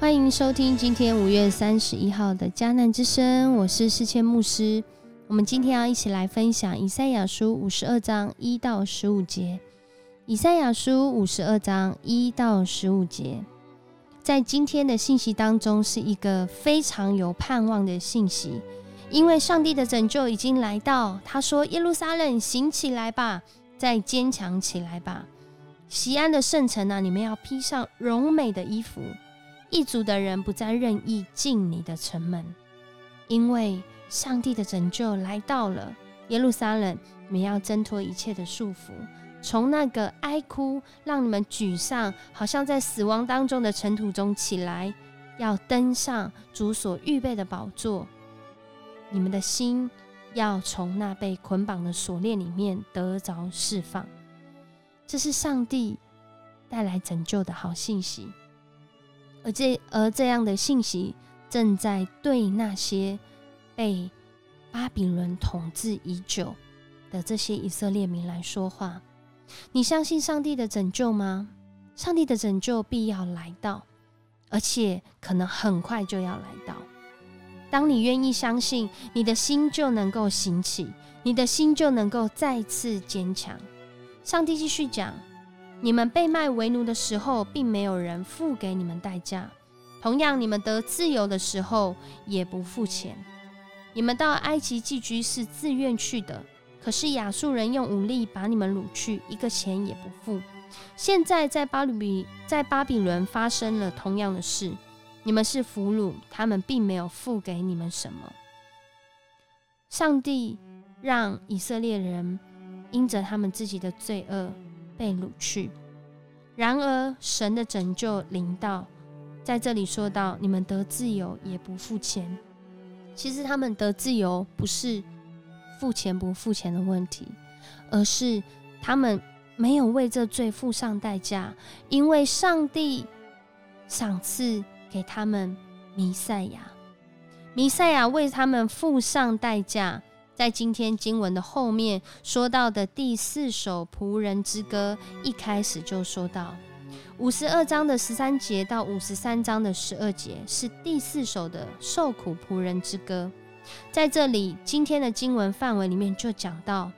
欢迎收听今天五月三十一号的迦南之声，我是世谦牧师。我们今天要一起来分享以赛亚书五十二章一到十五节。以赛亚书五十二章一到十五节，在今天的信息当中是一个非常有盼望的信息，因为上帝的拯救已经来到。他说：“耶路撒冷，醒起来吧，再坚强起来吧，西安的圣城啊，你们要披上荣美的衣服。”一族的人不再任意进你的城门，因为上帝的拯救来到了耶路撒冷。你们要挣脱一切的束缚，从那个哀哭、让你们沮丧、好像在死亡当中的尘土中起来，要登上主所预备的宝座。你们的心要从那被捆绑的锁链里面得着释放。这是上帝带来拯救的好信息。而这而这样的信息正在对那些被巴比伦统治已久的这些以色列民来说话。你相信上帝的拯救吗？上帝的拯救必要来到，而且可能很快就要来到。当你愿意相信，你的心就能够兴起，你的心就能够再次坚强。上帝继续讲。你们被卖为奴的时候，并没有人付给你们代价；同样，你们得自由的时候，也不付钱。你们到埃及寄居是自愿去的，可是亚述人用武力把你们掳去，一个钱也不付。现在在巴比在巴比伦发生了同样的事，你们是俘虏，他们并没有付给你们什么。上帝让以色列人因着他们自己的罪恶。被掳去，然而神的拯救临到，在这里说到，你们得自由也不付钱。其实他们得自由不是付钱不付钱的问题，而是他们没有为这罪付上代价，因为上帝赏赐给他们弥赛亚，弥赛亚为他们付上代价。在今天经文的后面说到的第四首仆人之歌，一开始就说到五十二章的十三节到五十三章的十二节是第四首的受苦仆人之歌。在这里，今天的经文范围里面就讲到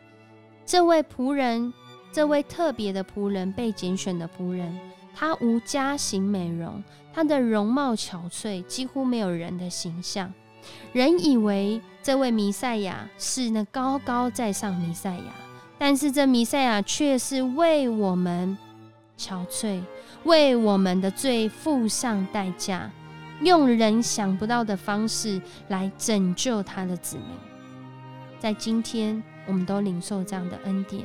这位仆人，这位特别的仆人，被拣选的仆人，他无家型美容，他的容貌憔悴，几乎没有人的形象。人以为这位弥赛亚是那高高在上弥赛亚，但是这弥赛亚却是为我们憔悴，为我们的罪付上代价，用人想不到的方式来拯救他的子民。在今天，我们都领受这样的恩典，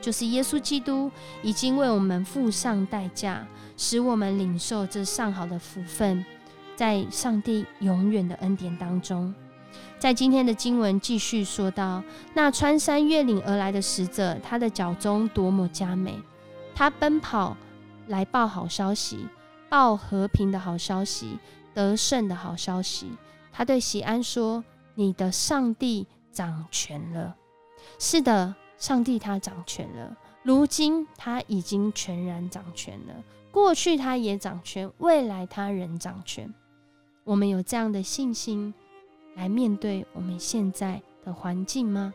就是耶稣基督已经为我们付上代价，使我们领受这上好的福分。在上帝永远的恩典当中，在今天的经文继续说到，那穿山越岭而来的使者，他的脚中多么佳美！他奔跑来报好消息，报和平的好消息，得胜的好消息。他对喜安说：“你的上帝掌权了。”是的，上帝他掌权了。如今他已经全然掌权了。过去他也掌权，未来他仍掌权。我们有这样的信心来面对我们现在的环境吗？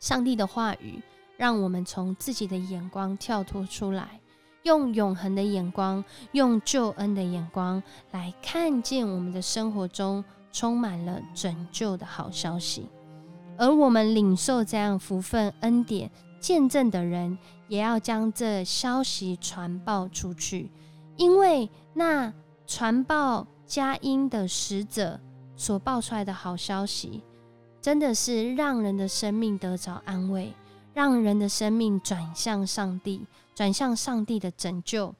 上帝的话语让我们从自己的眼光跳脱出来，用永恒的眼光，用救恩的眼光来看见我们的生活中充满了拯救的好消息。而我们领受这样福分恩典见证的人，也要将这消息传报出去，因为那传报。佳音的使者所报出来的好消息，真的是让人的生命得着安慰，让人的生命转向上帝，转向上帝的拯救。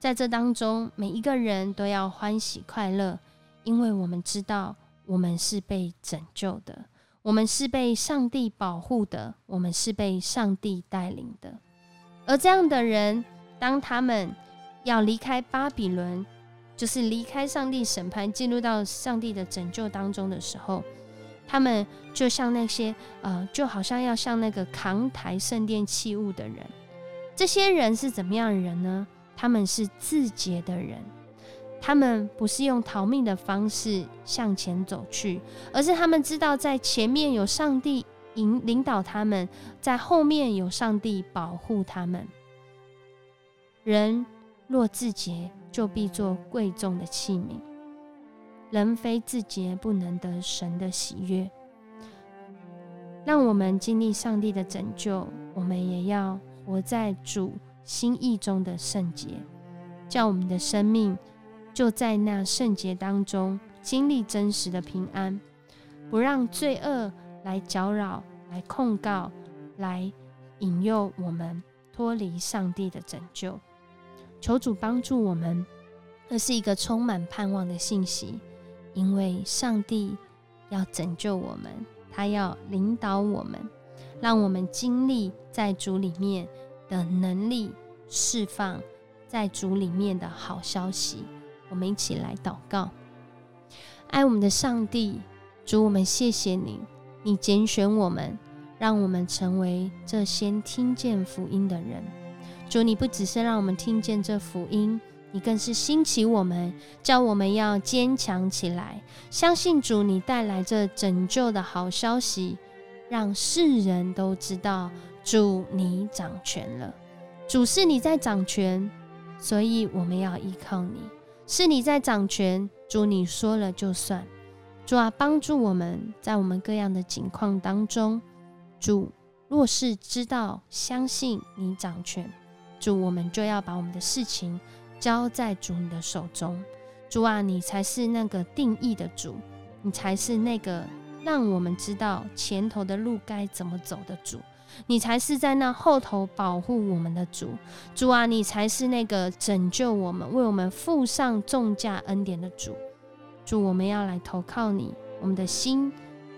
在这当中，每一个人都要欢喜快乐，因为我们知道我们是被拯救的，我们是被上帝保护的，我们是被上帝带领的。而这样的人，当他们要离开巴比伦。就是离开上帝审判，进入到上帝的拯救当中的时候，他们就像那些呃，就好像要像那个扛抬圣殿器物的人。这些人是怎么样的人呢？他们是自洁的人，他们不是用逃命的方式向前走去，而是他们知道在前面有上帝引领导他们，在后面有上帝保护他们。人若自洁，就必做贵重的器皿；人非自洁，不能得神的喜悦。让我们经历上帝的拯救，我们也要活在主心意中的圣洁，叫我们的生命就在那圣洁当中经历真实的平安，不让罪恶来搅扰、来控告、来引诱我们脱离上帝的拯救。求主帮助我们，这是一个充满盼望的信息，因为上帝要拯救我们，他要领导我们，让我们经历在主里面的能力释放，在主里面的好消息。我们一起来祷告，爱我们的上帝，主，我们谢谢你，你拣选我们，让我们成为这先听见福音的人。主，你不只是让我们听见这福音，你更是兴起我们，叫我们要坚强起来，相信主，你带来这拯救的好消息，让世人都知道主你掌权了。主是你在掌权，所以我们要依靠你。是你在掌权，主你说了就算。主啊，帮助我们在我们各样的境况当中，主若是知道相信你掌权。主，我们就要把我们的事情交在主你的手中。主啊，你才是那个定义的主，你才是那个让我们知道前头的路该怎么走的主，你才是在那后头保护我们的主。主啊，你才是那个拯救我们、为我们付上重价恩典的主。主，我们要来投靠你，我们的心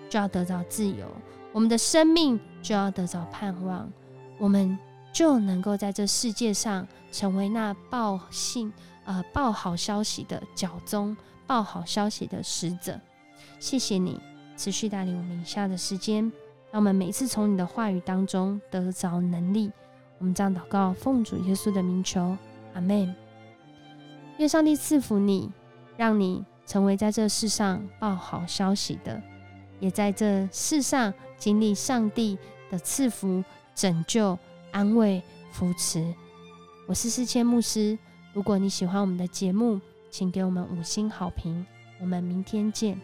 就要得到自由，我们的生命就要得到盼望。我们。就能够在这世界上成为那报信、呃报好消息的脚踪，报好消息的使者。谢谢你持续带领我们以下的时间，让我们每次从你的话语当中得着能力。我们这样祷告，奉主耶稣的名求，阿门。愿上帝赐福你，让你成为在这世上报好消息的，也在这世上经历上帝的赐福、拯救。安慰、扶持，我是思谦牧师。如果你喜欢我们的节目，请给我们五星好评。我们明天见。